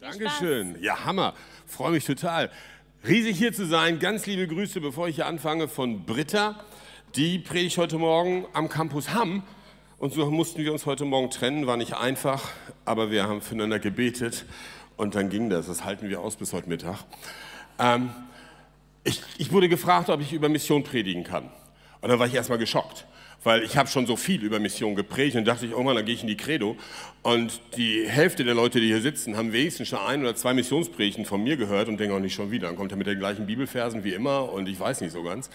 Dankeschön. Ja, Hammer. Freue mich total. Riesig hier zu sein. Ganz liebe Grüße, bevor ich hier anfange, von Britta. Die predigt heute Morgen am Campus Hamm. Und so mussten wir uns heute Morgen trennen. War nicht einfach, aber wir haben füreinander gebetet. Und dann ging das. Das halten wir aus bis heute Mittag. Ähm, ich, ich wurde gefragt, ob ich über Mission predigen kann. Und dann war ich erstmal geschockt weil ich habe schon so viel über Mission geprägt und dachte ich, irgendwann, dann gehe ich in die Credo. Und die Hälfte der Leute, die hier sitzen, haben wenigstens schon ein oder zwei Missionspredigten von mir gehört und denken auch nicht schon wieder. Dann kommt er mit den gleichen Bibelversen wie immer und ich weiß nicht so ganz.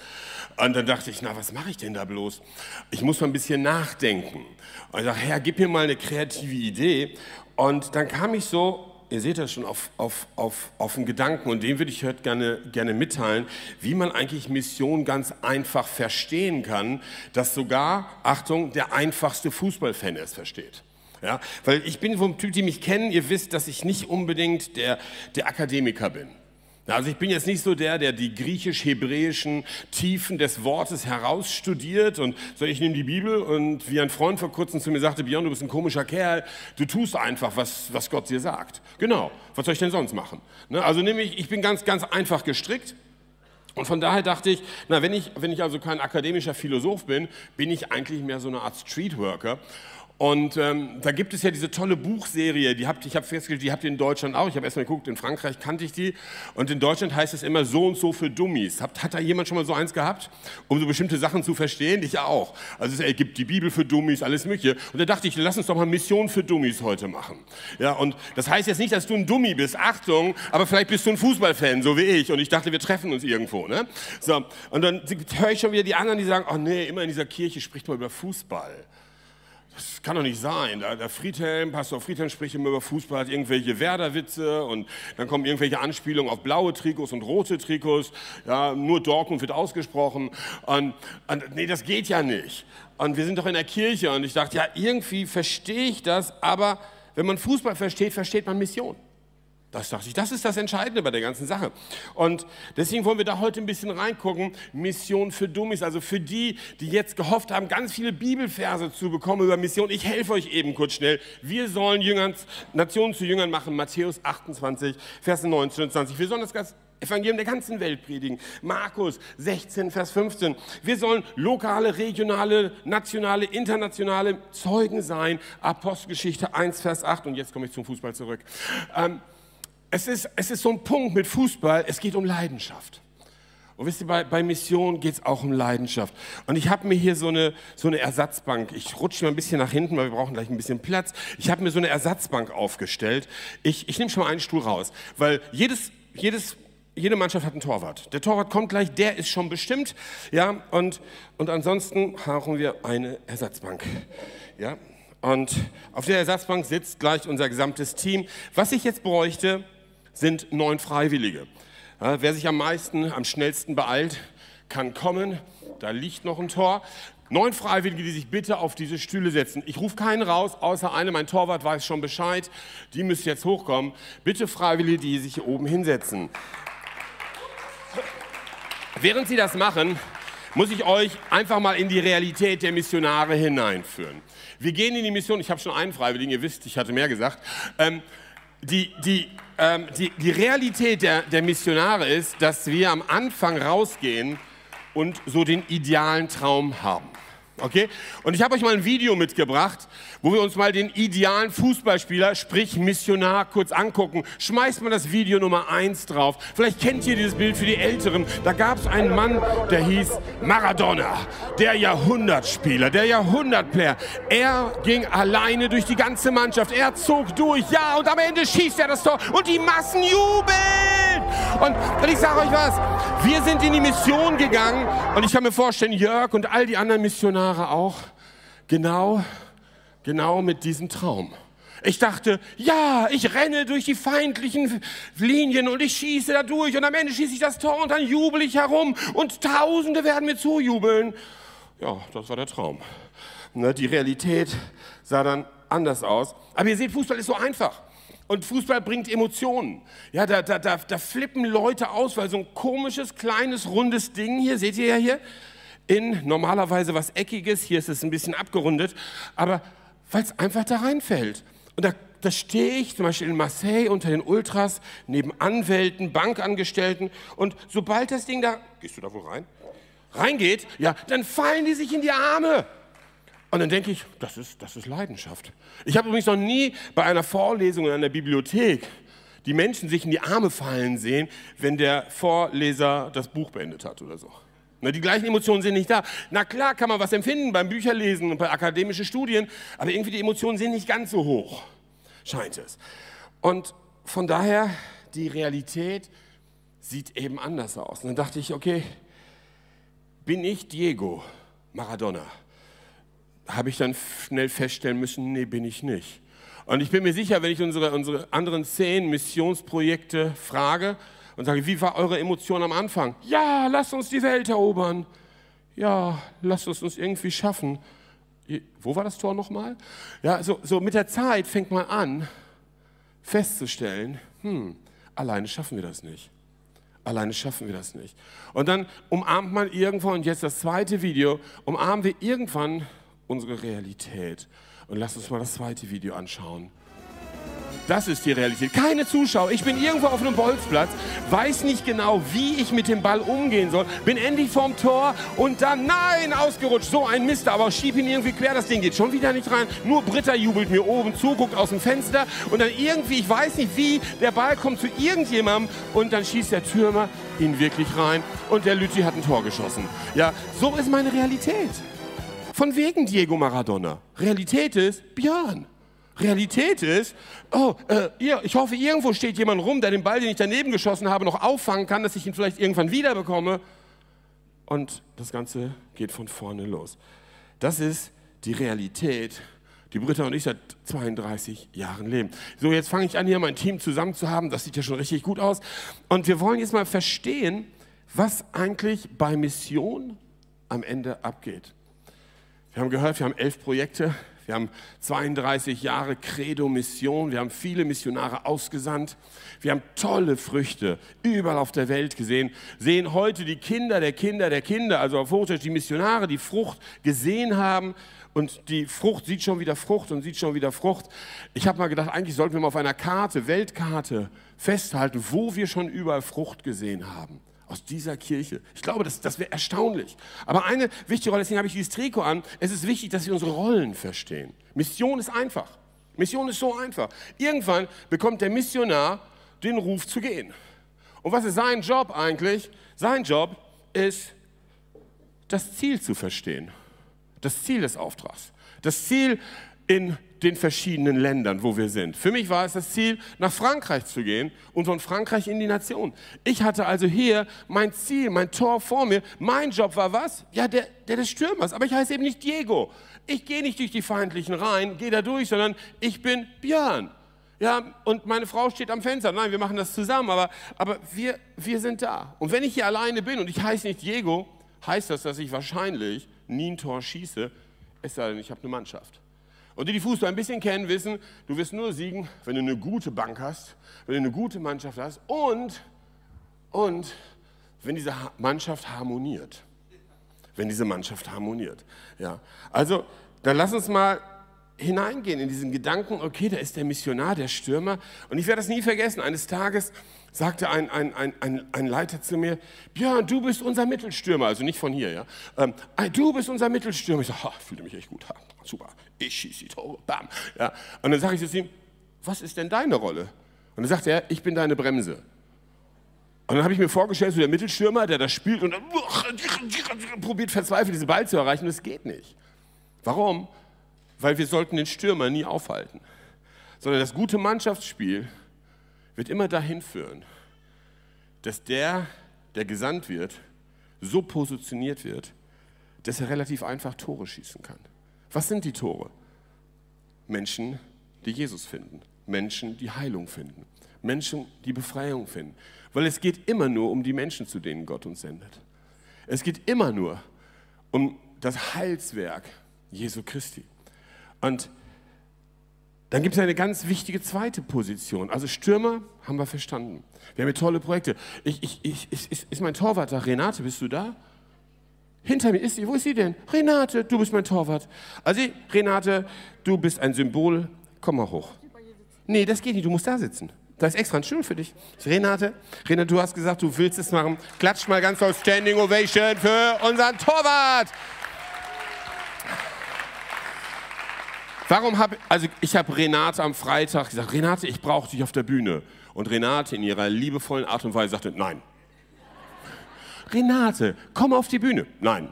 Und dann dachte ich, na, was mache ich denn da bloß? Ich muss mal ein bisschen nachdenken. Und ich dachte, Herr, gib mir mal eine kreative Idee. Und dann kam ich so ihr seht das schon auf, auf, auf, auf einen Gedanken und den würde ich heute gerne, gerne mitteilen, wie man eigentlich Mission ganz einfach verstehen kann, dass sogar, Achtung, der einfachste Fußballfan es versteht. Ja, weil ich bin vom Typ, die mich kennen, ihr wisst, dass ich nicht unbedingt der, der Akademiker bin. Also ich bin jetzt nicht so der, der die griechisch-hebräischen Tiefen des Wortes herausstudiert und so ich nehme die Bibel und wie ein Freund vor kurzem zu mir sagte, Björn, du bist ein komischer Kerl, du tust einfach, was, was Gott dir sagt. Genau, was soll ich denn sonst machen? Ne? Also nämlich, ich bin ganz, ganz einfach gestrickt und von daher dachte ich, na, wenn ich, wenn ich also kein akademischer Philosoph bin, bin ich eigentlich mehr so eine Art Streetworker und ähm, da gibt es ja diese tolle Buchserie, die habt, ich habe festgestellt, die habt ihr in Deutschland auch. Ich habe erst mal geguckt, in Frankreich kannte ich die. Und in Deutschland heißt es immer so und so für Dummies. Hat, hat da jemand schon mal so eins gehabt, um so bestimmte Sachen zu verstehen? Ich auch. Also es gibt die Bibel für Dummies, alles Mögliche. Und da dachte ich, lass uns doch mal Mission für Dummies heute machen. Ja, und das heißt jetzt nicht, dass du ein Dummy bist, Achtung, aber vielleicht bist du ein Fußballfan, so wie ich. Und ich dachte, wir treffen uns irgendwo. Ne? So, und dann höre ich schon wieder die anderen, die sagen, oh nee, immer in dieser Kirche spricht man über Fußball. Das kann doch nicht sein. Der Friedhelm, Pastor Friedhelm spricht immer über Fußball, hat irgendwelche Werder-Witze und dann kommen irgendwelche Anspielungen auf blaue Trikots und rote Trikots. Ja, nur Dortmund wird ausgesprochen. Und, und nee, das geht ja nicht. Und wir sind doch in der Kirche und ich dachte, ja, irgendwie verstehe ich das, aber wenn man Fußball versteht, versteht man Mission. Das dachte ich, das ist das Entscheidende bei der ganzen Sache. Und deswegen wollen wir da heute ein bisschen reingucken. Mission für Dummies, also für die, die jetzt gehofft haben, ganz viele Bibelverse zu bekommen über Mission. Ich helfe euch eben kurz schnell. Wir sollen Jüngern, Nationen zu Jüngern machen. Matthäus 28, Verse 19 und 20. Wir sollen das Evangelium der ganzen Welt predigen. Markus 16, Vers 15. Wir sollen lokale, regionale, nationale, internationale Zeugen sein. Apostelgeschichte 1, Vers 8. Und jetzt komme ich zum Fußball zurück. Ähm, es ist, es ist so ein Punkt mit Fußball, es geht um Leidenschaft. Und wisst ihr, bei, bei Mission geht es auch um Leidenschaft. Und ich habe mir hier so eine, so eine Ersatzbank, ich rutsche mal ein bisschen nach hinten, weil wir brauchen gleich ein bisschen Platz. Ich habe mir so eine Ersatzbank aufgestellt. Ich, ich nehme schon mal einen Stuhl raus, weil jedes, jedes, jede Mannschaft hat einen Torwart. Der Torwart kommt gleich, der ist schon bestimmt. Ja, und, und ansonsten brauchen wir eine Ersatzbank. Ja, und auf der Ersatzbank sitzt gleich unser gesamtes Team. Was ich jetzt bräuchte, sind neun Freiwillige. Ja, wer sich am meisten, am schnellsten beeilt, kann kommen. Da liegt noch ein Tor. Neun Freiwillige, die sich bitte auf diese Stühle setzen. Ich rufe keinen raus, außer einem, mein Torwart weiß schon Bescheid. Die müssen jetzt hochkommen. Bitte Freiwillige, die sich hier oben hinsetzen. Während Sie das machen, muss ich euch einfach mal in die Realität der Missionare hineinführen. Wir gehen in die Mission, ich habe schon einen Freiwilligen, ihr wisst, ich hatte mehr gesagt. Ähm, die, die, ähm, die, die Realität der, der Missionare ist, dass wir am Anfang rausgehen und so den idealen Traum haben. Okay? Und ich habe euch mal ein Video mitgebracht, wo wir uns mal den idealen Fußballspieler, sprich Missionar, kurz angucken. Schmeißt mal das Video Nummer 1 drauf. Vielleicht kennt ihr dieses Bild für die Älteren. Da gab es einen Mann, der hieß Maradona, der Jahrhundertspieler, der Jahrhundertplayer. Er ging alleine durch die ganze Mannschaft. Er zog durch, ja, und am Ende schießt er das Tor und die Massen jubeln. Und, und ich sage euch was, wir sind in die Mission gegangen und ich kann mir vorstellen, Jörg und all die anderen Missionare, Jahre auch genau, genau mit diesem Traum. Ich dachte, ja, ich renne durch die feindlichen Linien und ich schieße da durch und am Ende schieße ich das Tor und dann jubel ich herum und Tausende werden mir zujubeln. Ja, das war der Traum. Ne, die Realität sah dann anders aus. Aber ihr seht, Fußball ist so einfach. Und Fußball bringt Emotionen. Ja, da, da, da, da flippen Leute aus, weil so ein komisches, kleines, rundes Ding hier, seht ihr ja hier, in normalerweise was Eckiges, hier ist es ein bisschen abgerundet, aber weil es einfach da reinfällt. Und da da stehe ich zum Beispiel in Marseille unter den Ultras, neben Anwälten, Bankangestellten und sobald das Ding da, gehst du da wohl rein? Reingeht, ja, dann fallen die sich in die Arme. Und dann denke ich, das ist, das ist Leidenschaft. Ich habe übrigens noch nie bei einer Vorlesung in einer Bibliothek die Menschen sich in die Arme fallen sehen, wenn der Vorleser das Buch beendet hat oder so. Na, die gleichen Emotionen sind nicht da. Na klar kann man was empfinden beim Bücherlesen und bei akademischen Studien, aber irgendwie die Emotionen sind nicht ganz so hoch, scheint es. Und von daher, die Realität sieht eben anders aus. Und dann dachte ich, okay, bin ich Diego Maradona? Habe ich dann schnell feststellen müssen, nee, bin ich nicht. Und ich bin mir sicher, wenn ich unsere, unsere anderen zehn Missionsprojekte frage und sage, wie war eure Emotion am Anfang? Ja, lasst uns die Welt erobern. Ja, lasst uns uns irgendwie schaffen. Wo war das Tor nochmal? Ja, so, so mit der Zeit fängt man an, festzustellen, hm, alleine schaffen wir das nicht. Alleine schaffen wir das nicht. Und dann umarmt man irgendwann, und jetzt das zweite Video, umarmen wir irgendwann unsere Realität. Und lass uns mal das zweite Video anschauen. Das ist die Realität. Keine Zuschauer. Ich bin irgendwo auf einem Bolzplatz, weiß nicht genau, wie ich mit dem Ball umgehen soll. Bin endlich vorm Tor und dann, nein, ausgerutscht. So ein Mist, aber schieb ihn irgendwie quer. Das Ding geht schon wieder nicht rein. Nur Britta jubelt mir oben zu, guckt aus dem Fenster und dann irgendwie, ich weiß nicht wie, der Ball kommt zu irgendjemandem und dann schießt der Türmer ihn wirklich rein und der Lütti hat ein Tor geschossen. Ja, so ist meine Realität. Von wegen Diego Maradona. Realität ist Björn. Realität ist, oh, äh, ihr, ich hoffe, irgendwo steht jemand rum, der den Ball, den ich daneben geschossen habe, noch auffangen kann, dass ich ihn vielleicht irgendwann wiederbekomme. Und das Ganze geht von vorne los. Das ist die Realität, die Britta und ich seit 32 Jahren leben. So, jetzt fange ich an, hier mein Team zusammen zu haben. Das sieht ja schon richtig gut aus. Und wir wollen jetzt mal verstehen, was eigentlich bei Mission am Ende abgeht. Wir haben gehört, wir haben elf Projekte, wir haben 32 Jahre Credo-Mission, wir haben viele Missionare ausgesandt, wir haben tolle Früchte überall auf der Welt gesehen, sehen heute die Kinder der Kinder der Kinder, also auf Hochdeutsch die Missionare, die Frucht gesehen haben. Und die Frucht sieht schon wieder Frucht und sieht schon wieder Frucht. Ich habe mal gedacht, eigentlich sollten wir mal auf einer Karte, Weltkarte festhalten, wo wir schon überall Frucht gesehen haben aus dieser Kirche. Ich glaube, das, das wäre erstaunlich. Aber eine wichtige Rolle, deswegen habe ich dieses Trikot an, es ist wichtig, dass wir unsere Rollen verstehen. Mission ist einfach. Mission ist so einfach. Irgendwann bekommt der Missionar den Ruf zu gehen. Und was ist sein Job eigentlich? Sein Job ist, das Ziel zu verstehen. Das Ziel des Auftrags. Das Ziel in den verschiedenen Ländern, wo wir sind. Für mich war es das Ziel, nach Frankreich zu gehen und von Frankreich in die Nation. Ich hatte also hier mein Ziel, mein Tor vor mir. Mein Job war was? Ja, der, der des Stürmers. Aber ich heiße eben nicht Diego. Ich gehe nicht durch die feindlichen Reihen, gehe da durch, sondern ich bin Björn. Ja, und meine Frau steht am Fenster. Nein, wir machen das zusammen, aber, aber wir, wir sind da. Und wenn ich hier alleine bin und ich heiße nicht Diego, heißt das, dass ich wahrscheinlich nie ein Tor schieße, es sei denn, ich habe eine Mannschaft. Und die, die Fußball ein bisschen kennen, wissen, du wirst nur siegen, wenn du eine gute Bank hast, wenn du eine gute Mannschaft hast und, und wenn diese Mannschaft harmoniert. Wenn diese Mannschaft harmoniert. Ja. Also, dann lass uns mal hineingehen in diesen Gedanken, okay, da ist der Missionar, der Stürmer. Und ich werde das nie vergessen. Eines Tages sagte ein, ein, ein, ein, Leiter zu mir, Björn, du bist unser Mittelstürmer. Also nicht von hier, ja. Ähm, du bist unser Mittelstürmer. Ich sage, fühlte mich echt gut. Super, ich schieße die Tore, bam. Ja. Und dann sage ich zu ihm, was ist denn deine Rolle? Und dann sagt er, ich bin deine Bremse. Und dann habe ich mir vorgestellt, so der Mittelstürmer, der das spielt und dann probiert verzweifelt, diesen Ball zu erreichen, das geht nicht. Warum? Weil wir sollten den Stürmer nie aufhalten. Sondern das gute Mannschaftsspiel wird immer dahin führen, dass der, der gesandt wird, so positioniert wird, dass er relativ einfach Tore schießen kann. Was sind die Tore? Menschen, die Jesus finden. Menschen, die Heilung finden. Menschen, die Befreiung finden. Weil es geht immer nur um die Menschen, zu denen Gott uns sendet. Es geht immer nur um das Heilswerk Jesu Christi. Und dann gibt es eine ganz wichtige zweite Position. Also Stürmer haben wir verstanden. Wir haben hier tolle Projekte. Ich, ich, ich, ist, ist mein Torwart da? Renate, bist du da? Hinter mir ist sie. Wo ist sie denn? Renate, du bist mein Torwart. Also Renate, du bist ein Symbol. Komm mal hoch. Nee, das geht nicht, du musst da sitzen. Da ist extra ein Stuhl für dich. Renate, Renate, du hast gesagt, du willst es machen. Klatscht mal ganz auf Standing Ovation für unseren Torwart. Warum habe also ich habe Renate am Freitag gesagt, Renate, ich brauche dich auf der Bühne. Und Renate in ihrer liebevollen Art und Weise sagte, nein. Renate, komm auf die Bühne. Nein.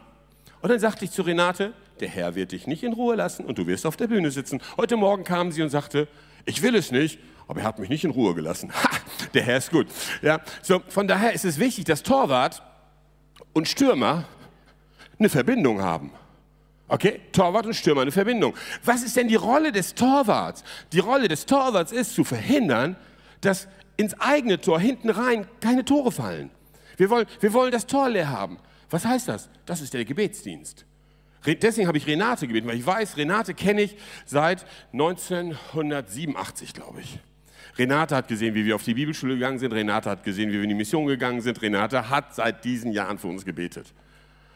Und dann sagte ich zu Renate, der Herr wird dich nicht in Ruhe lassen und du wirst auf der Bühne sitzen. Heute Morgen kam sie und sagte, ich will es nicht, aber er hat mich nicht in Ruhe gelassen. Ha, der Herr ist gut. Ja, so, von daher ist es wichtig, dass Torwart und Stürmer eine Verbindung haben. Okay? Torwart und Stürmer eine Verbindung. Was ist denn die Rolle des Torwarts? Die Rolle des Torwarts ist zu verhindern, dass ins eigene Tor hinten rein keine Tore fallen. Wir wollen, wir wollen das Tor leer haben. Was heißt das? Das ist der Gebetsdienst. Deswegen habe ich Renate gebeten, weil ich weiß, Renate kenne ich seit 1987, glaube ich. Renate hat gesehen, wie wir auf die Bibelschule gegangen sind. Renate hat gesehen, wie wir in die Mission gegangen sind. Renate hat seit diesen Jahren für uns gebetet.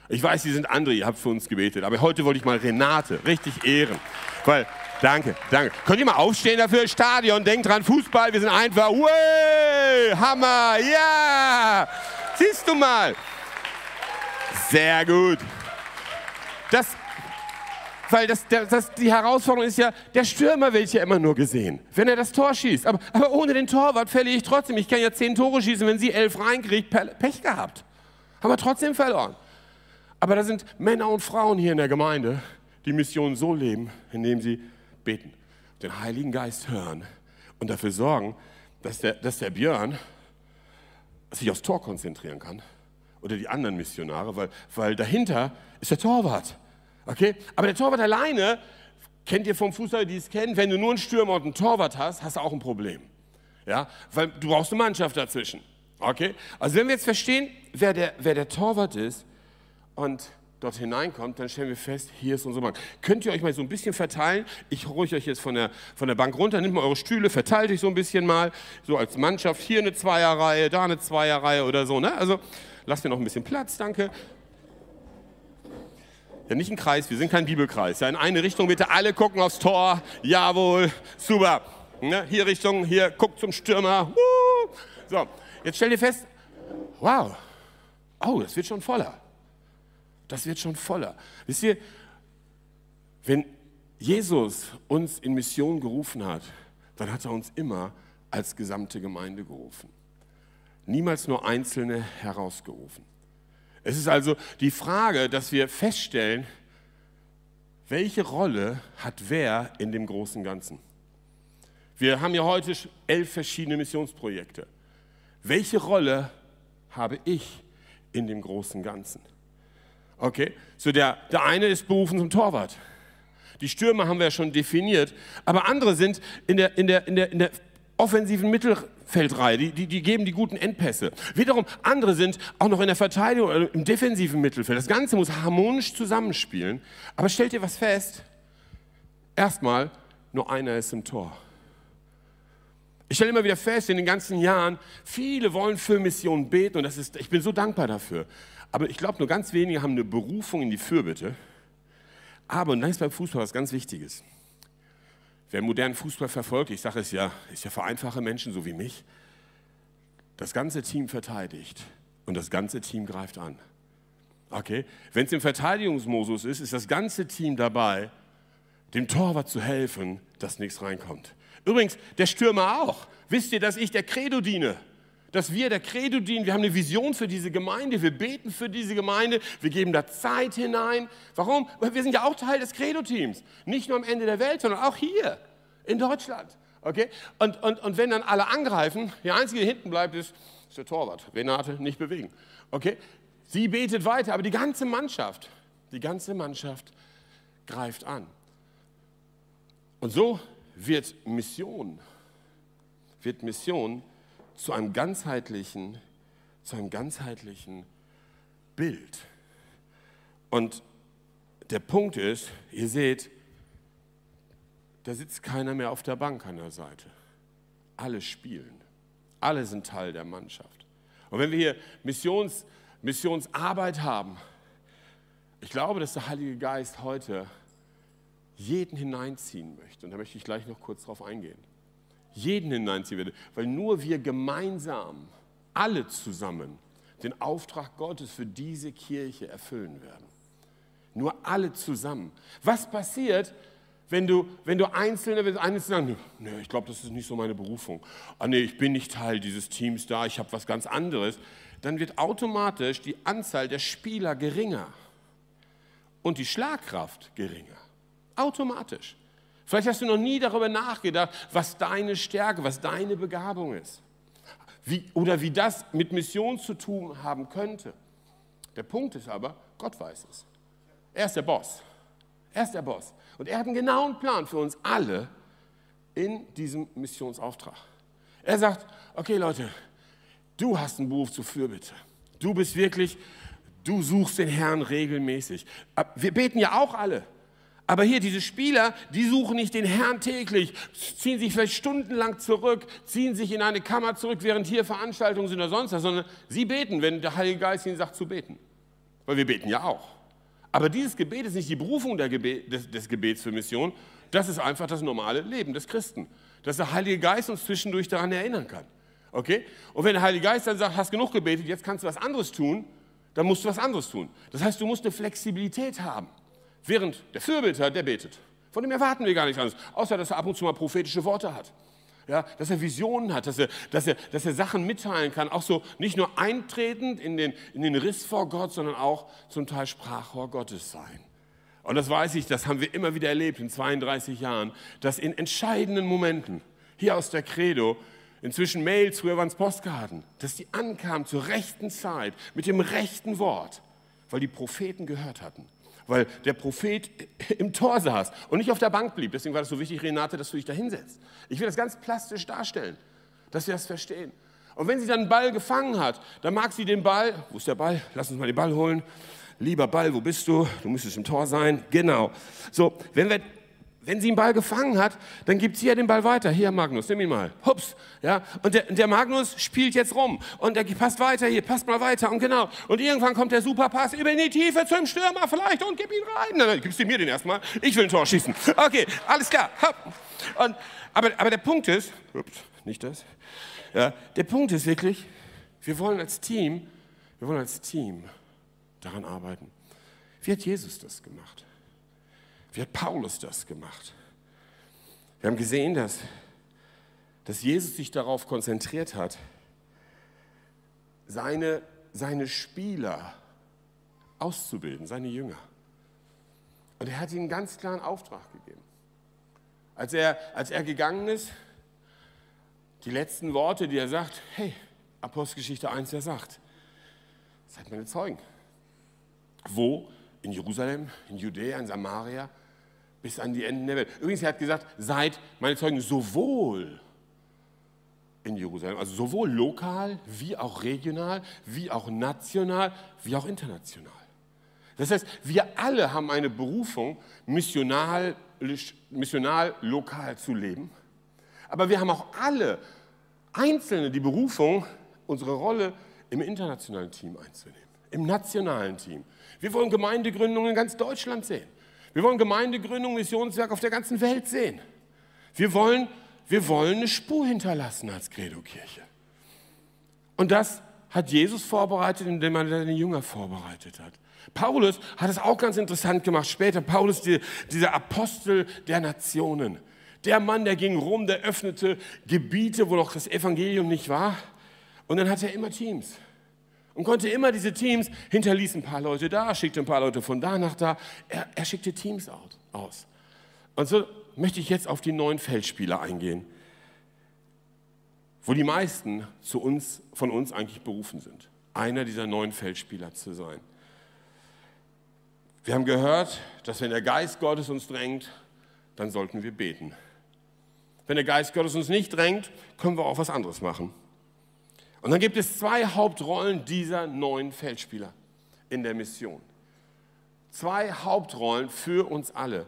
Ich weiß, Sie sind andere, ihr habt für uns gebetet. Aber heute wollte ich mal Renate richtig ehren. Weil, danke, danke. Könnt ihr mal aufstehen dafür? Stadion, denkt dran, Fußball, wir sind einfach, Way, Hammer, ja! Siehst du mal. Sehr gut. Das, weil das, das, die Herausforderung ist ja, der Stürmer wird ja immer nur gesehen, wenn er das Tor schießt. Aber, aber ohne den Torwart verliere ich trotzdem. Ich kann ja zehn Tore schießen, wenn sie elf reinkriegt, Pech gehabt. Haben wir trotzdem verloren. Aber da sind Männer und Frauen hier in der Gemeinde, die Mission so leben, indem sie beten, den Heiligen Geist hören und dafür sorgen, dass der, dass der Björn sich aufs Tor konzentrieren kann oder die anderen Missionare, weil, weil dahinter ist der Torwart. Okay? Aber der Torwart alleine, kennt ihr vom Fußball, die es kennen, wenn du nur einen Stürmer und einen Torwart hast, hast du auch ein Problem. Ja? Weil du brauchst eine Mannschaft dazwischen. Okay? Also wenn wir jetzt verstehen, wer der, wer der Torwart ist, und dort hineinkommt, dann stellen wir fest, hier ist unsere Bank. Könnt ihr euch mal so ein bisschen verteilen? Ich ruhig euch jetzt von der, von der Bank runter, nehmt mal eure Stühle, verteilt euch so ein bisschen mal, so als Mannschaft, hier eine Zweierreihe, da eine Zweierreihe oder so. Ne? Also lasst mir noch ein bisschen Platz, danke. Ja, nicht ein Kreis, wir sind kein Bibelkreis. Ja, in eine Richtung bitte alle gucken aufs Tor. Jawohl, super. Ne? Hier Richtung, hier, guckt zum Stürmer. So, jetzt stell dir fest, wow, oh, das wird schon voller. Das wird schon voller. Wisst ihr, wenn Jesus uns in Mission gerufen hat, dann hat er uns immer als gesamte Gemeinde gerufen. Niemals nur Einzelne herausgerufen. Es ist also die Frage, dass wir feststellen, welche Rolle hat wer in dem großen Ganzen? Wir haben ja heute elf verschiedene Missionsprojekte. Welche Rolle habe ich in dem großen Ganzen? Okay, so der, der eine ist berufen zum Torwart. Die Stürmer haben wir ja schon definiert, aber andere sind in der, in der, in der, in der offensiven Mittelfeldreihe, die, die, die geben die guten Endpässe. Wiederum andere sind auch noch in der Verteidigung, äh, im defensiven Mittelfeld. Das Ganze muss harmonisch zusammenspielen. Aber stellt ihr was fest? Erstmal, nur einer ist im Tor. Ich stelle immer wieder fest, in den ganzen Jahren, viele wollen für Missionen beten und das ist, ich bin so dankbar dafür. Aber ich glaube, nur ganz wenige haben eine Berufung in die Fürbitte. Aber, und das ist beim Fußball was ganz Wichtiges. Wer modernen Fußball verfolgt, ich sage es ja, ist ja für einfache Menschen so wie mich, das ganze Team verteidigt und das ganze Team greift an. Okay? Wenn es im Verteidigungsmodus ist, ist das ganze Team dabei, dem Torwart zu helfen, dass nichts reinkommt. Übrigens, der Stürmer auch. Wisst ihr, dass ich der Credo diene? Dass wir der Credo dienen, wir haben eine Vision für diese Gemeinde, wir beten für diese Gemeinde, wir geben da Zeit hinein. Warum? Wir sind ja auch Teil des Credo-Teams. Nicht nur am Ende der Welt, sondern auch hier in Deutschland. Okay? Und, und, und wenn dann alle angreifen, der Einzige, der hinten bleibt, ist, ist der Torwart. Renate, nicht bewegen. Okay? Sie betet weiter, aber die ganze Mannschaft, die ganze Mannschaft greift an. Und so wird Mission, wird Mission zu einem ganzheitlichen, zu einem ganzheitlichen Bild. Und der Punkt ist, ihr seht, da sitzt keiner mehr auf der Bank an der Seite. Alle spielen. Alle sind Teil der Mannschaft. Und wenn wir hier Missions, Missionsarbeit haben, ich glaube, dass der Heilige Geist heute jeden hineinziehen möchte. Und da möchte ich gleich noch kurz drauf eingehen jeden hineinziehen werde, weil nur wir gemeinsam, alle zusammen, den Auftrag Gottes für diese Kirche erfüllen werden. Nur alle zusammen. Was passiert, wenn du, wenn du Einzelne, wenn Einzelne sagen, nee, ich glaube, das ist nicht so meine Berufung. Ah, nee, ich bin nicht Teil dieses Teams da, ich habe was ganz anderes. Dann wird automatisch die Anzahl der Spieler geringer und die Schlagkraft geringer. Automatisch. Vielleicht hast du noch nie darüber nachgedacht, was deine Stärke, was deine Begabung ist. Wie, oder wie das mit Mission zu tun haben könnte. Der Punkt ist aber, Gott weiß es. Er ist der Boss. Er ist der Boss. Und er hat einen genauen Plan für uns alle in diesem Missionsauftrag. Er sagt, okay Leute, du hast einen Beruf zur Fürbitte. Du bist wirklich, du suchst den Herrn regelmäßig. Wir beten ja auch alle. Aber hier, diese Spieler, die suchen nicht den Herrn täglich, ziehen sich vielleicht stundenlang zurück, ziehen sich in eine Kammer zurück, während hier Veranstaltungen sind oder sonst was, sondern sie beten, wenn der Heilige Geist ihnen sagt zu beten. Weil wir beten ja auch. Aber dieses Gebet ist nicht die Berufung Gebet, des, des Gebets für Mission, das ist einfach das normale Leben des Christen. Dass der Heilige Geist uns zwischendurch daran erinnern kann. Okay? Und wenn der Heilige Geist dann sagt, hast genug gebetet, jetzt kannst du was anderes tun, dann musst du was anderes tun. Das heißt, du musst eine Flexibilität haben. Während der Fürbitter, der betet. Von dem erwarten wir gar nichts anderes, außer dass er ab und zu mal prophetische Worte hat ja, dass er Visionen hat, dass er, dass, er, dass er Sachen mitteilen kann, auch so nicht nur eintretend in den, in den Riss vor Gott, sondern auch zum Teil Sprachrohr Gottes sein. Und das weiß ich, das haben wir immer wieder erlebt in 32 Jahren, dass in entscheidenden Momenten, hier aus der Credo, inzwischen Mails, früher waren es Postkarten, dass die ankamen zur rechten Zeit mit dem rechten Wort, weil die Propheten gehört hatten weil der Prophet im Tor saß und nicht auf der Bank blieb. Deswegen war das so wichtig, Renate, dass du dich da hinsetzt. Ich will das ganz plastisch darstellen, dass wir das verstehen. Und wenn sie dann einen Ball gefangen hat, dann mag sie den Ball, wo ist der Ball? Lass uns mal den Ball holen. Lieber Ball, wo bist du? Du müsstest im Tor sein. Genau. So, wenn wir wenn sie den Ball gefangen hat, dann gibt sie ja den Ball weiter. Hier, Magnus, nimm ihn mal. Hups. Ja? Und der, der Magnus spielt jetzt rum. Und der passt weiter hier, passt mal weiter. Und genau. Und irgendwann kommt der Superpass über in die Tiefe zum Stürmer vielleicht und gib ihn rein. Dann gibst du mir den erstmal. Ich will ein Tor schießen. Okay, alles klar. Und, aber, aber der Punkt ist, ups, nicht das. Ja, der Punkt ist wirklich, wir wollen als Team, wir wollen als Team daran arbeiten. Wie hat Jesus das gemacht? Wie hat Paulus das gemacht? Wir haben gesehen, dass, dass Jesus sich darauf konzentriert hat, seine, seine Spieler auszubilden, seine Jünger. Und er hat ihnen einen ganz klaren Auftrag gegeben. Als er, als er gegangen ist, die letzten Worte, die er sagt, hey, Apostelgeschichte 1, er sagt, seid meine Zeugen. Wo? In Jerusalem, in Judäa, in Samaria bis an die Enden der Welt. Übrigens, er hat gesagt, seid meine Zeugen sowohl in Jerusalem, also sowohl lokal wie auch regional, wie auch national, wie auch international. Das heißt, wir alle haben eine Berufung, missional, missional lokal zu leben. Aber wir haben auch alle Einzelne die Berufung, unsere Rolle im internationalen Team einzunehmen, im nationalen Team. Wir wollen Gemeindegründungen in ganz Deutschland sehen. Wir wollen Gemeindegründung, Missionswerk auf der ganzen Welt sehen. Wir wollen, wir wollen eine Spur hinterlassen als Credo-Kirche. Und das hat Jesus vorbereitet, indem er seine Jünger vorbereitet hat. Paulus hat es auch ganz interessant gemacht. Später, Paulus, die, dieser Apostel der Nationen. Der Mann, der ging rum, der öffnete Gebiete, wo noch das Evangelium nicht war. Und dann hat er immer Teams und konnte immer diese Teams, hinterließ ein paar Leute da, schickte ein paar Leute von da nach da. Er, er schickte Teams aus. Und so möchte ich jetzt auf die neuen Feldspieler eingehen, wo die meisten zu uns, von uns eigentlich berufen sind, einer dieser neuen Feldspieler zu sein. Wir haben gehört, dass wenn der Geist Gottes uns drängt, dann sollten wir beten. Wenn der Geist Gottes uns nicht drängt, können wir auch was anderes machen. Und dann gibt es zwei Hauptrollen dieser neuen Feldspieler in der Mission. Zwei Hauptrollen für uns alle.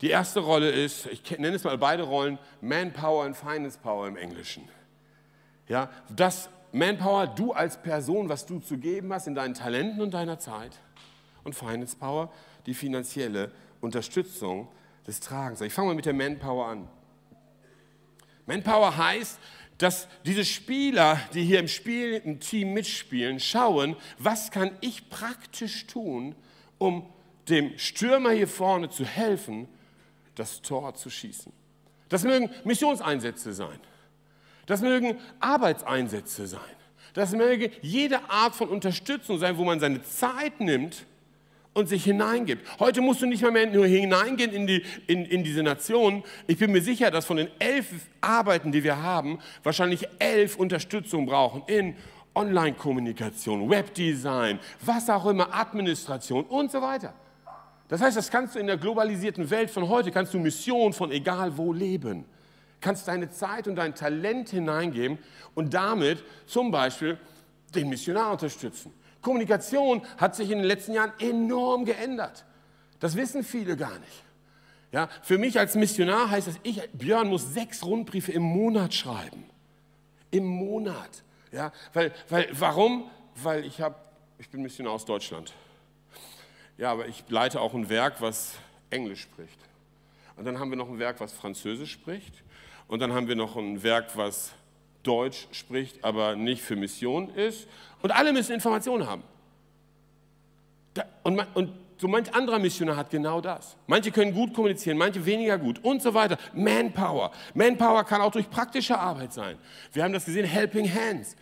Die erste Rolle ist, ich nenne es mal beide Rollen, Manpower und Finance Power im Englischen. Ja, das Manpower, du als Person, was du zu geben hast in deinen Talenten und deiner Zeit. Und Finance Power, die finanzielle Unterstützung des Tragens. Ich fange mal mit der Manpower an. Manpower heißt, dass diese Spieler, die hier im Spiel, im Team mitspielen, schauen, was kann ich praktisch tun, um dem Stürmer hier vorne zu helfen, das Tor zu schießen. Das mögen Missionseinsätze sein. Das mögen Arbeitseinsätze sein. Das möge jede Art von Unterstützung sein, wo man seine Zeit nimmt und sich hineingibt. Heute musst du nicht mehr nur hineingehen in, die, in, in diese Nation. Ich bin mir sicher, dass von den elf Arbeiten, die wir haben, wahrscheinlich elf Unterstützung brauchen in Online-Kommunikation, Webdesign, was auch immer, Administration und so weiter. Das heißt, das kannst du in der globalisierten Welt von heute, kannst du Mission von egal wo leben. Kannst deine Zeit und dein Talent hineingeben und damit zum Beispiel den Missionar unterstützen. Kommunikation hat sich in den letzten Jahren enorm geändert. Das wissen viele gar nicht. Ja, für mich als Missionar heißt das, ich, Björn, muss sechs Rundbriefe im Monat schreiben. Im Monat. Ja, weil, weil, warum? Weil ich, hab, ich bin Missionar aus Deutschland. Ja, aber ich leite auch ein Werk, was Englisch spricht. Und dann haben wir noch ein Werk, was Französisch spricht. Und dann haben wir noch ein Werk, was Deutsch spricht, aber nicht für Mission ist. Und alle müssen Informationen haben. Und, und so manch anderer Missionar hat genau das. Manche können gut kommunizieren, manche weniger gut und so weiter. Manpower. Manpower kann auch durch praktische Arbeit sein. Wir haben das gesehen, Helping Hands.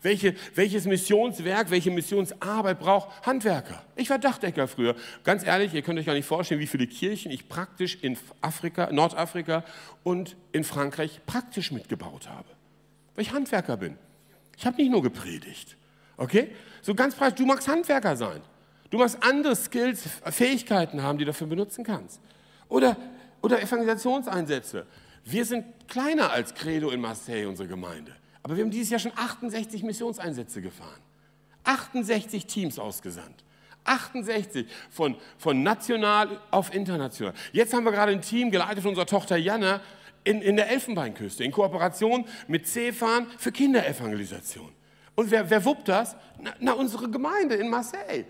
Welche, welches Missionswerk, welche Missionsarbeit braucht Handwerker? Ich war Dachdecker früher. Ganz ehrlich, ihr könnt euch gar nicht vorstellen, wie viele Kirchen ich praktisch in Afrika, Nordafrika und in Frankreich praktisch mitgebaut habe weil ich Handwerker bin. Ich habe nicht nur gepredigt. Okay? So ganz praktisch, du magst Handwerker sein. Du magst andere Skills, Fähigkeiten haben, die du dafür benutzen kannst. Oder, oder Evangelisationseinsätze. Wir sind kleiner als Credo in Marseille, unsere Gemeinde. Aber wir haben dieses Jahr schon 68 Missionseinsätze gefahren. 68 Teams ausgesandt. 68 von, von national auf international. Jetzt haben wir gerade ein Team geleitet von unserer Tochter Jana, in, in der Elfenbeinküste, in Kooperation mit CEFAN für Kinderevangelisation. Und wer, wer wuppt das? Na, na, unsere Gemeinde in Marseille.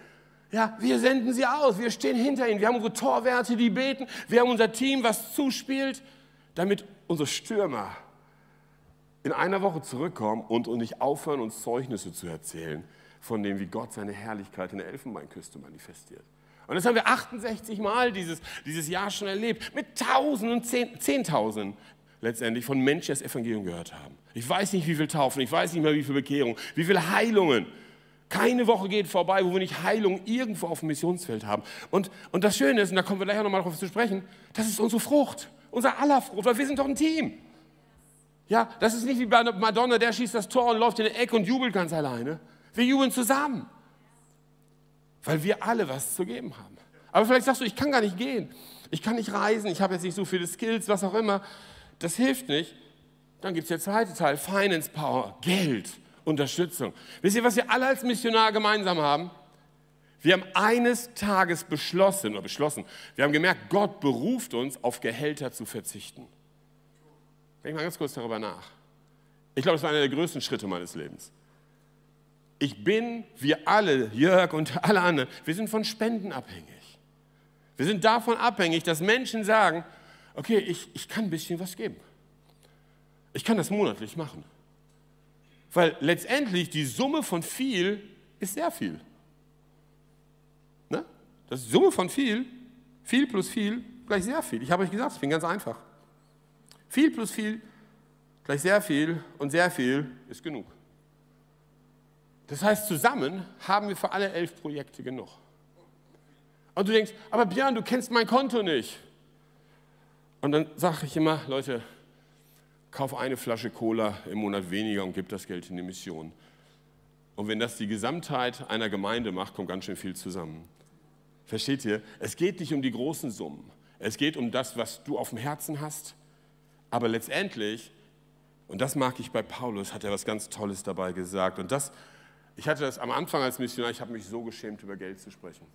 Ja, wir senden sie aus, wir stehen hinter ihnen, wir haben unsere Torwerte, die beten, wir haben unser Team, was zuspielt, damit unsere Stürmer in einer Woche zurückkommen und, und nicht aufhören, uns Zeugnisse zu erzählen von dem, wie Gott seine Herrlichkeit in der Elfenbeinküste manifestiert. Und das haben wir 68 Mal dieses, dieses Jahr schon erlebt, mit Tausenden, Zehn, Zehntausenden letztendlich von Menschen, das Evangelium gehört haben. Ich weiß nicht, wie viel Taufen, ich weiß nicht mehr, wie viel Bekehrung, wie viele Heilungen. Keine Woche geht vorbei, wo wir nicht Heilung irgendwo auf dem Missionsfeld haben. Und, und das Schöne ist, und da kommen wir gleich nochmal darauf zu sprechen, das ist unsere Frucht, unser aller Frucht, weil wir sind doch ein Team. Ja, das ist nicht wie bei Madonna, der schießt das Tor und läuft in die Ecke und jubelt ganz alleine. Wir jubeln zusammen weil wir alle was zu geben haben. Aber vielleicht sagst du, ich kann gar nicht gehen, ich kann nicht reisen, ich habe jetzt nicht so viele Skills, was auch immer. Das hilft nicht. Dann gibt es der zweite Teil, Finance Power, Geld, Unterstützung. Wisst ihr, was wir alle als Missionar gemeinsam haben? Wir haben eines Tages beschlossen, oder beschlossen, wir haben gemerkt, Gott beruft uns, auf Gehälter zu verzichten. Denk mal ganz kurz darüber nach. Ich glaube, das war einer der größten Schritte meines Lebens. Ich bin, wir alle, Jörg und alle anderen, wir sind von Spenden abhängig. Wir sind davon abhängig, dass Menschen sagen, okay, ich, ich kann ein bisschen was geben. Ich kann das monatlich machen. Weil letztendlich die Summe von viel ist sehr viel. Ne? Das Summe von viel, viel plus viel gleich sehr viel. Ich habe euch gesagt, ich bin ganz einfach. Viel plus viel gleich sehr viel und sehr viel ist genug. Das heißt, zusammen haben wir für alle elf Projekte genug. Und du denkst, aber Björn, du kennst mein Konto nicht. Und dann sage ich immer, Leute, kauf eine Flasche Cola im Monat weniger und gib das Geld in die Mission. Und wenn das die Gesamtheit einer Gemeinde macht, kommt ganz schön viel zusammen. Versteht ihr? Es geht nicht um die großen Summen. Es geht um das, was du auf dem Herzen hast. Aber letztendlich, und das mag ich bei Paulus, hat er was ganz Tolles dabei gesagt. Und das ich hatte das am Anfang als Missionar, ich habe mich so geschämt, über Geld zu sprechen.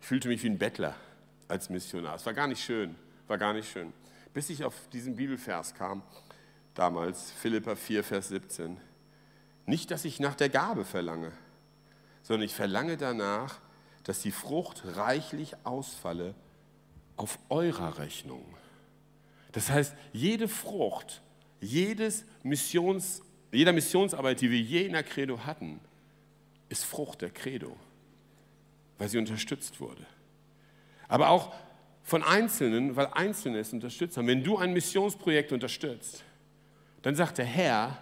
Ich fühlte mich wie ein Bettler als Missionar. Es war gar nicht schön, war gar nicht schön. Bis ich auf diesen Bibelvers kam, damals, Philippa 4, Vers 17. Nicht, dass ich nach der Gabe verlange, sondern ich verlange danach, dass die Frucht reichlich ausfalle auf eurer Rechnung. Das heißt, jede Frucht, jedes Missions, jeder Missionsarbeit, die wir je in der Credo hatten, ist Frucht der Credo, weil sie unterstützt wurde. Aber auch von Einzelnen, weil Einzelne es unterstützt haben. Wenn du ein Missionsprojekt unterstützt, dann sagt der Herr,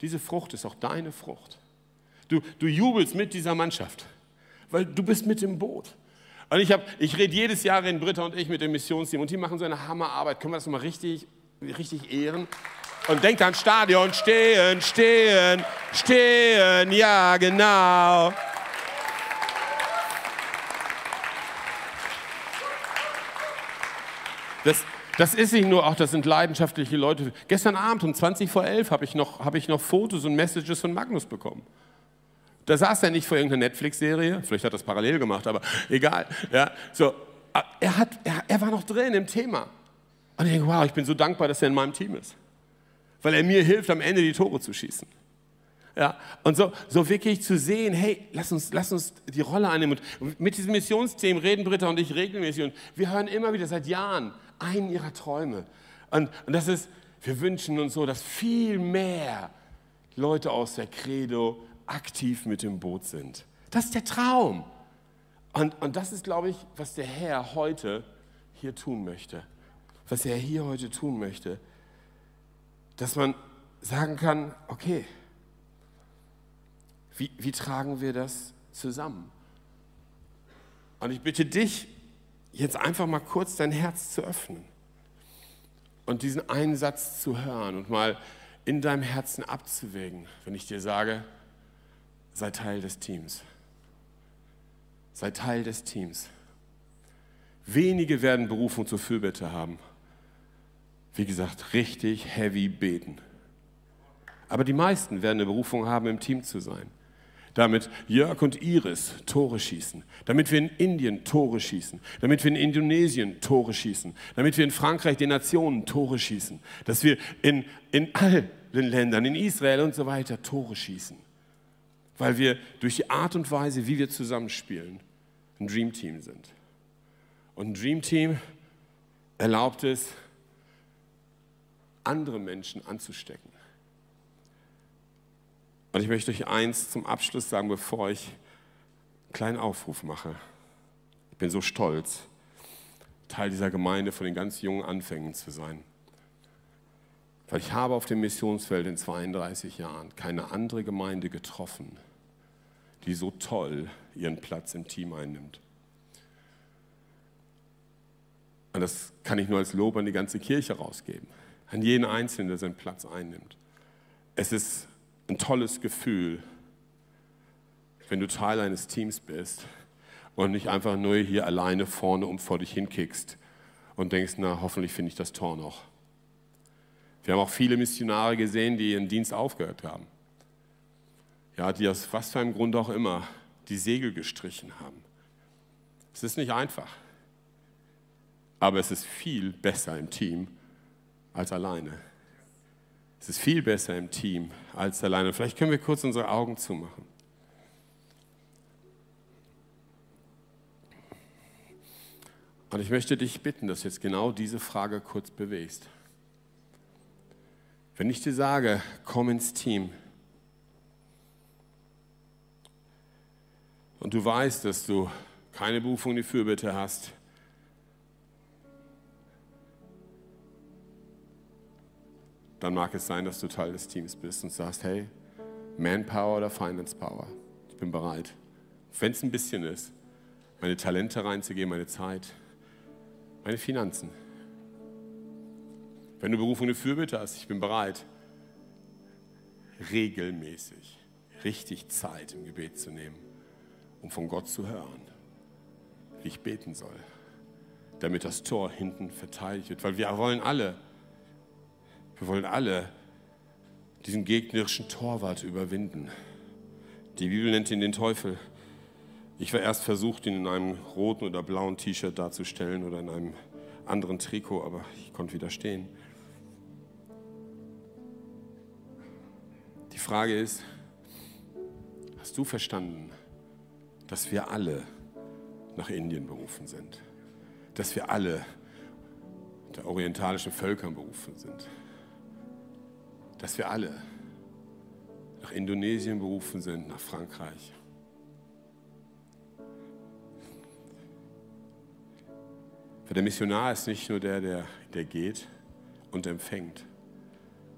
diese Frucht ist auch deine Frucht. Du, du jubelst mit dieser Mannschaft, weil du bist mit im Boot. Und ich, ich rede jedes Jahr in Britta und ich mit dem Missionsteam und die machen so eine Hammerarbeit. Können wir das mal richtig, richtig ehren? Und denkt an Stadion, stehen, stehen, stehen, ja genau. Das, das ist nicht nur, auch das sind leidenschaftliche Leute. Gestern Abend um 20 vor 11 habe ich, noch, hab ich noch Fotos und Messages von Magnus bekommen. Da saß er nicht vor irgendeiner Netflix-Serie, vielleicht hat er das parallel gemacht, aber egal. Ja, so, er, hat, er, er war noch drin im Thema. Und ich denke, wow, ich bin so dankbar, dass er in meinem Team ist. Weil er mir hilft, am Ende die Tore zu schießen. Ja, und so, so wirklich zu sehen, hey, lass uns, lass uns die Rolle einnehmen. Und mit diesem Missionsthemen reden Britta und ich regelmäßig. Und wir hören immer wieder seit Jahren einen ihrer Träume. Und, und das ist, wir wünschen uns so, dass viel mehr Leute aus der Credo aktiv mit dem Boot sind. Das ist der Traum. Und, und das ist, glaube ich, was der Herr heute hier tun möchte. Was er hier heute tun möchte. Dass man sagen kann, okay, wie, wie tragen wir das zusammen? Und ich bitte dich, jetzt einfach mal kurz dein Herz zu öffnen und diesen einen Satz zu hören und mal in deinem Herzen abzuwägen, wenn ich dir sage, sei Teil des Teams. Sei Teil des Teams. Wenige werden Berufung zur Fürbitte haben. Wie gesagt, richtig heavy beten. Aber die meisten werden eine Berufung haben, im Team zu sein. Damit Jörg und Iris Tore schießen, damit wir in Indien Tore schießen, damit wir in Indonesien Tore schießen, damit wir in Frankreich den Nationen Tore schießen, dass wir in, in allen Ländern, in Israel und so weiter Tore schießen, weil wir durch die Art und Weise, wie wir zusammenspielen, ein Dreamteam sind. Und ein Dreamteam erlaubt es, andere Menschen anzustecken. Und ich möchte euch eins zum Abschluss sagen, bevor ich einen kleinen Aufruf mache. Ich bin so stolz, Teil dieser Gemeinde von den ganz jungen Anfängen zu sein. Weil ich habe auf dem Missionsfeld in 32 Jahren keine andere Gemeinde getroffen, die so toll ihren Platz im Team einnimmt. Und das kann ich nur als Lob an die ganze Kirche rausgeben, an jeden Einzelnen, der seinen Platz einnimmt. Es ist ein tolles Gefühl, wenn du Teil eines Teams bist und nicht einfach nur hier alleine vorne und vor dich hinkickst und denkst, na, hoffentlich finde ich das Tor noch. Wir haben auch viele Missionare gesehen, die ihren Dienst aufgehört haben. Ja, die aus was für einem Grund auch immer die Segel gestrichen haben. Es ist nicht einfach, aber es ist viel besser im Team als alleine. Es ist viel besser im Team als alleine. Vielleicht können wir kurz unsere Augen zumachen. Und ich möchte dich bitten, dass du jetzt genau diese Frage kurz bewegst. Wenn ich dir sage, komm ins Team, und du weißt, dass du keine Berufung in die Fürbitte hast, dann mag es sein, dass du Teil des Teams bist und sagst, hey, Manpower oder Finance Power, ich bin bereit. Wenn es ein bisschen ist, meine Talente reinzugeben, meine Zeit, meine Finanzen. Wenn du Berufung eine Fürbitte hast, ich bin bereit, regelmäßig, richtig Zeit im Gebet zu nehmen, um von Gott zu hören, wie ich beten soll, damit das Tor hinten verteidigt wird. Weil wir wollen alle wir wollen alle diesen gegnerischen Torwart überwinden. Die Bibel nennt ihn den Teufel. Ich war erst versucht, ihn in einem roten oder blauen T-Shirt darzustellen oder in einem anderen Trikot, aber ich konnte widerstehen. Die Frage ist, hast du verstanden, dass wir alle nach Indien berufen sind? Dass wir alle der orientalischen Völkern berufen sind? Dass wir alle nach Indonesien berufen sind, nach Frankreich. Weil der Missionar ist nicht nur der, der, der geht und empfängt.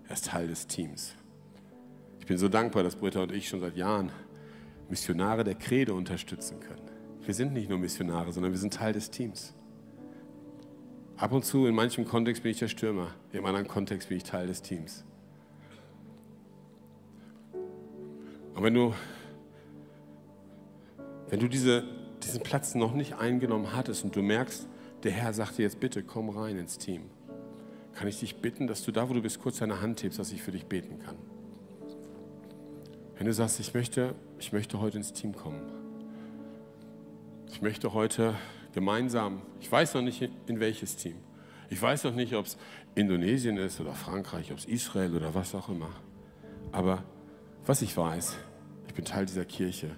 Er ist Teil des Teams. Ich bin so dankbar, dass Britta und ich schon seit Jahren Missionare der Credo unterstützen können. Wir sind nicht nur Missionare, sondern wir sind Teil des Teams. Ab und zu, in manchem Kontext bin ich der Stürmer, im anderen Kontext bin ich Teil des Teams. Und wenn du, wenn du diese, diesen Platz noch nicht eingenommen hattest und du merkst, der Herr sagte jetzt bitte, komm rein ins Team, kann ich dich bitten, dass du da, wo du bist, kurz deine Hand hebst, dass ich für dich beten kann. Wenn du sagst, ich möchte, ich möchte heute ins Team kommen. Ich möchte heute gemeinsam, ich weiß noch nicht in welches Team. Ich weiß noch nicht, ob es Indonesien ist oder Frankreich, ob es Israel oder was auch immer. Aber was ich weiß, ich bin Teil dieser Kirche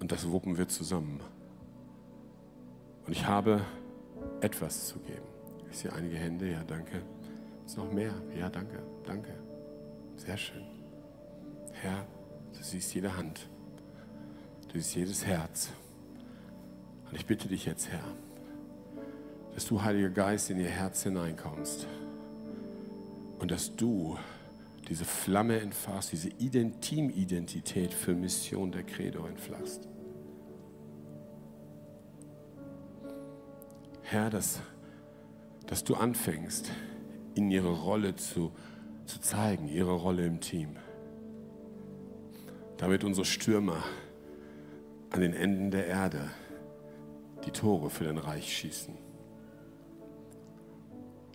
und das wuppen wir zusammen. Und ich habe etwas zu geben. Ich sehe einige Hände, ja, danke. Ist noch mehr? Ja, danke, danke. Sehr schön. Herr, du siehst jede Hand. Du siehst jedes Herz. Und ich bitte dich jetzt, Herr, dass du, Heiliger Geist, in ihr Herz hineinkommst und dass du diese Flamme entfachst, diese Teamidentität für Mission der Credo entflachst. Herr, dass, dass du anfängst, in ihre Rolle zu, zu zeigen, ihre Rolle im Team. Damit unsere Stürmer an den Enden der Erde die Tore für dein Reich schießen.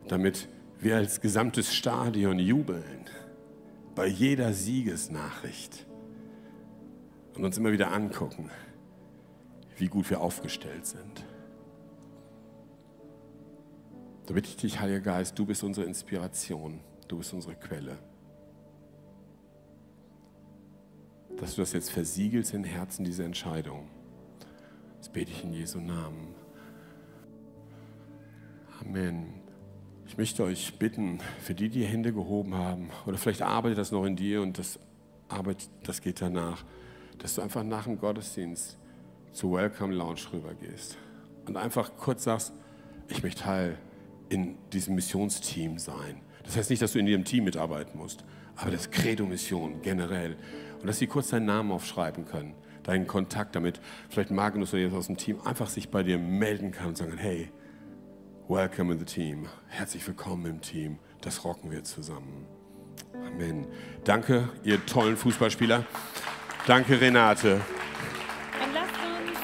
Damit wir als gesamtes Stadion jubeln bei jeder Siegesnachricht und uns immer wieder angucken, wie gut wir aufgestellt sind. Da bitte ich dich, Heiliger Geist, du bist unsere Inspiration, du bist unsere Quelle. Dass du das jetzt versiegelst in Herzen, diese Entscheidung. Das bete ich in Jesu Namen. Amen. Ich möchte euch bitten, für die, die Hände gehoben haben, oder vielleicht arbeitet das noch in dir und das Arbeit, das geht danach, dass du einfach nach dem Gottesdienst zur Welcome Lounge rübergehst und einfach kurz sagst, ich möchte Teil in diesem Missionsteam sein. Das heißt nicht, dass du in ihrem Team mitarbeiten musst, aber das Credo-Mission generell. Und dass sie kurz deinen Namen aufschreiben können deinen Kontakt damit. Vielleicht Magnus oder jetzt aus dem Team einfach sich bei dir melden kann und sagen, hey, welcome in the team. Herzlich willkommen im Team. Das rocken wir zusammen. Amen. Danke, ihr tollen Fußballspieler. Danke, Renate. Und lasst uns,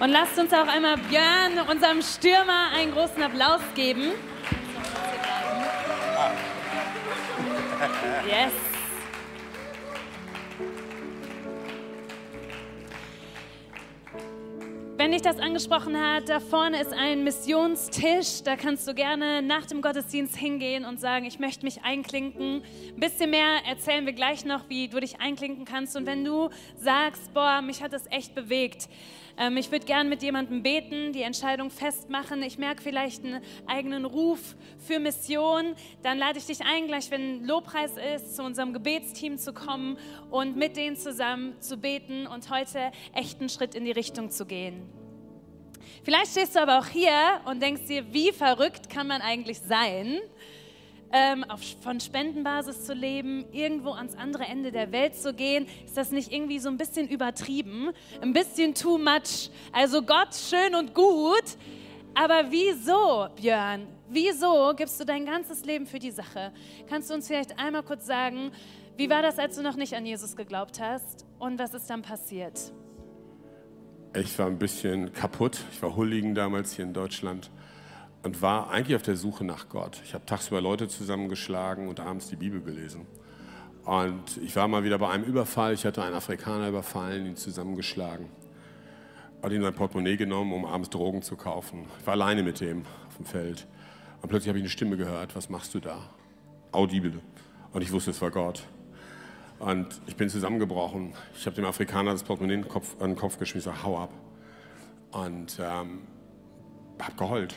und lasst uns auch einmal Björn, unserem Stürmer, einen großen Applaus geben. Yes. Dich das angesprochen hat, da vorne ist ein Missionstisch. Da kannst du gerne nach dem Gottesdienst hingehen und sagen, ich möchte mich einklinken. Ein bisschen mehr erzählen wir gleich noch, wie du dich einklinken kannst. Und wenn du sagst, boah, mich hat das echt bewegt, ähm, ich würde gern mit jemandem beten, die Entscheidung festmachen. Ich merke vielleicht einen eigenen Ruf für Mission. Dann lade ich dich ein, gleich wenn Lobpreis ist, zu unserem Gebetsteam zu kommen und mit denen zusammen zu beten und heute echt einen Schritt in die Richtung zu gehen. Vielleicht stehst du aber auch hier und denkst dir, wie verrückt kann man eigentlich sein? ähm, auf, von Spendenbasis zu leben, irgendwo ans andere Ende der Welt zu gehen, ist das nicht irgendwie so ein bisschen übertrieben, ein bisschen too much? Also Gott schön und gut, aber wieso, Björn? Wieso gibst du dein ganzes Leben für die Sache? Kannst du uns vielleicht einmal kurz sagen, wie war das, als du noch nicht an Jesus geglaubt hast und was ist dann passiert? Ich war ein bisschen kaputt. Ich war Hulligen damals hier in Deutschland und war eigentlich auf der Suche nach Gott. Ich habe tagsüber Leute zusammengeschlagen und abends die Bibel gelesen. Und ich war mal wieder bei einem Überfall. Ich hatte einen Afrikaner überfallen, ihn zusammengeschlagen. Hatte ihm sein Portemonnaie genommen, um abends Drogen zu kaufen. Ich war alleine mit dem auf dem Feld. Und plötzlich habe ich eine Stimme gehört. Was machst du da? Audible. Und ich wusste, es war Gott. Und ich bin zusammengebrochen. Ich habe dem Afrikaner das Portemonnaie an den Kopf geschmissen, hau ab. Und ähm, habe geheult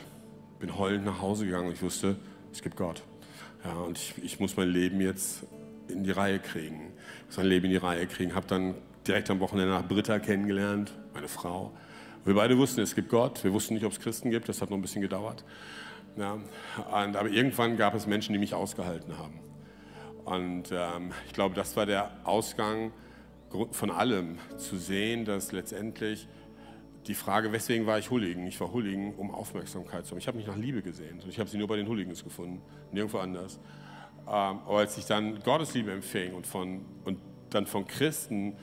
bin heulend nach Hause gegangen ich wusste, es gibt Gott. Ja, und ich, ich muss mein Leben jetzt in die Reihe kriegen. Ich muss mein Leben in die Reihe kriegen. Habe dann direkt am Wochenende nach Britta kennengelernt, meine Frau. Wir beide wussten, es gibt Gott. Wir wussten nicht, ob es Christen gibt. Das hat noch ein bisschen gedauert. Ja, und, aber irgendwann gab es Menschen, die mich ausgehalten haben. Und ähm, ich glaube, das war der Ausgang von allem, zu sehen, dass letztendlich die Frage, weswegen war ich Hooligan? Ich war Hooligan, um Aufmerksamkeit zu haben. Ich habe mich nach Liebe gesehen. Ich habe sie nur bei den Hooligans gefunden, nirgendwo anders. Ähm, aber als ich dann Gottes Liebe empfing und, von, und dann von Christen,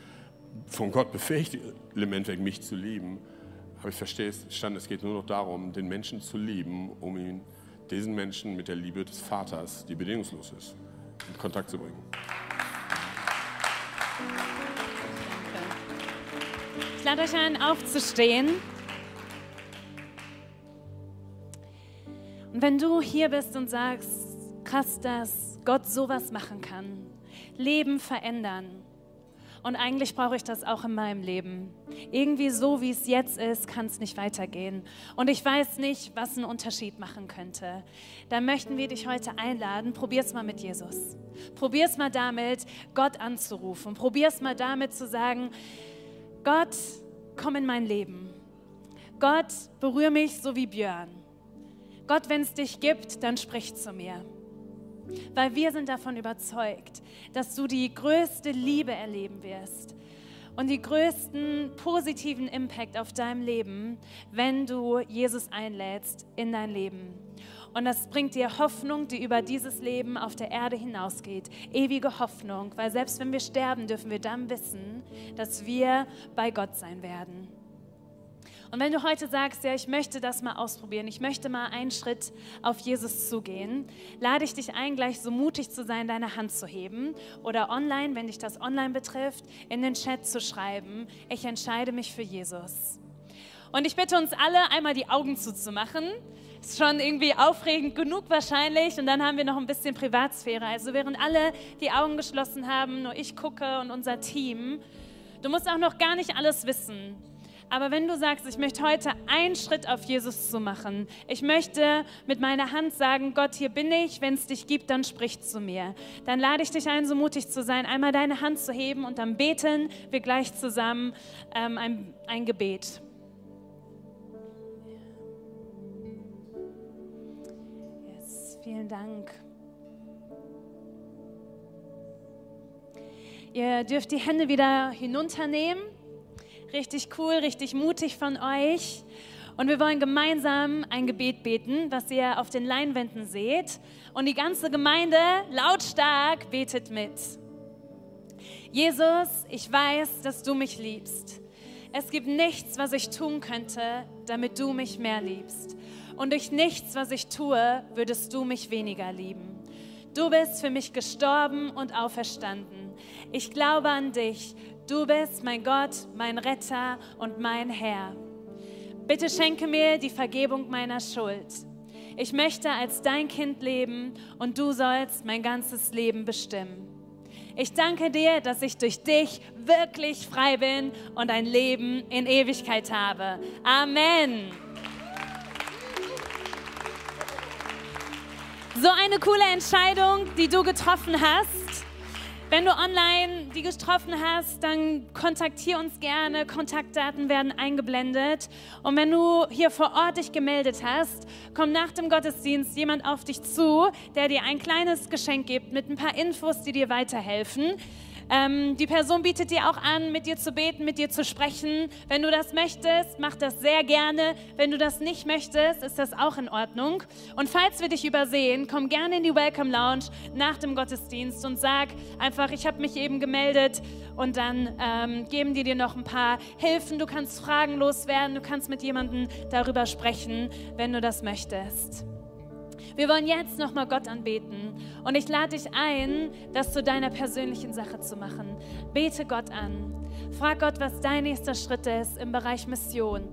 von Gott befähigt, Endeffekt mich zu lieben, habe ich verstanden, es geht nur noch darum, den Menschen zu lieben, um ihn, diesen Menschen mit der Liebe des Vaters, die bedingungslos ist, in Kontakt zu bringen. Ich lade euch ein, aufzustehen. Und wenn du hier bist und sagst, krass, dass Gott sowas machen kann, Leben verändern, und eigentlich brauche ich das auch in meinem Leben. Irgendwie so, wie es jetzt ist, kann es nicht weitergehen. Und ich weiß nicht, was einen Unterschied machen könnte. Dann möchten wir dich heute einladen. Probier es mal mit Jesus. Probier es mal damit, Gott anzurufen. Probier es mal damit zu sagen, Gott, komm in mein Leben. Gott, berühre mich so wie Björn. Gott, wenn es dich gibt, dann sprich zu mir. Weil wir sind davon überzeugt, dass du die größte Liebe erleben wirst und die größten positiven Impact auf deinem Leben, wenn du Jesus einlädst in dein Leben. Und das bringt dir Hoffnung, die über dieses Leben auf der Erde hinausgeht. Ewige Hoffnung, weil selbst wenn wir sterben, dürfen wir dann wissen, dass wir bei Gott sein werden. Und wenn du heute sagst, ja, ich möchte das mal ausprobieren, ich möchte mal einen Schritt auf Jesus zugehen, lade ich dich ein, gleich so mutig zu sein, deine Hand zu heben oder online, wenn dich das online betrifft, in den Chat zu schreiben, ich entscheide mich für Jesus. Und ich bitte uns alle, einmal die Augen zuzumachen. Ist schon irgendwie aufregend genug wahrscheinlich. Und dann haben wir noch ein bisschen Privatsphäre. Also während alle die Augen geschlossen haben, nur ich gucke und unser Team. Du musst auch noch gar nicht alles wissen. Aber wenn du sagst, ich möchte heute einen Schritt auf Jesus zu machen, ich möchte mit meiner Hand sagen, Gott, hier bin ich, wenn es dich gibt, dann sprich zu mir. Dann lade ich dich ein, so mutig zu sein, einmal deine Hand zu heben und dann beten wir gleich zusammen ähm, ein, ein Gebet. Yes, vielen Dank. Ihr dürft die Hände wieder hinunternehmen. Richtig cool, richtig mutig von euch. Und wir wollen gemeinsam ein Gebet beten, was ihr auf den Leinwänden seht. Und die ganze Gemeinde lautstark betet mit. Jesus, ich weiß, dass du mich liebst. Es gibt nichts, was ich tun könnte, damit du mich mehr liebst. Und durch nichts, was ich tue, würdest du mich weniger lieben. Du bist für mich gestorben und auferstanden. Ich glaube an dich. Du bist mein Gott, mein Retter und mein Herr. Bitte schenke mir die Vergebung meiner Schuld. Ich möchte als dein Kind leben und du sollst mein ganzes Leben bestimmen. Ich danke dir, dass ich durch dich wirklich frei bin und ein Leben in Ewigkeit habe. Amen. So eine coole Entscheidung, die du getroffen hast. Wenn du online die getroffen hast, dann kontaktiere uns gerne. Kontaktdaten werden eingeblendet. Und wenn du hier vor Ort dich gemeldet hast, kommt nach dem Gottesdienst jemand auf dich zu, der dir ein kleines Geschenk gibt mit ein paar Infos, die dir weiterhelfen. Ähm, die Person bietet dir auch an, mit dir zu beten, mit dir zu sprechen. Wenn du das möchtest, mach das sehr gerne. Wenn du das nicht möchtest, ist das auch in Ordnung. Und falls wir dich übersehen, komm gerne in die Welcome Lounge nach dem Gottesdienst und sag einfach, ich habe mich eben gemeldet und dann ähm, geben die dir noch ein paar Hilfen. Du kannst Fragen loswerden, du kannst mit jemandem darüber sprechen, wenn du das möchtest. Wir wollen jetzt nochmal Gott anbeten. Und ich lade dich ein, das zu deiner persönlichen Sache zu machen. Bete Gott an. Frag Gott, was dein nächster Schritt ist im Bereich Mission.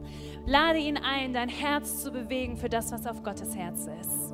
Lade ihn ein, dein Herz zu bewegen für das, was auf Gottes Herz ist.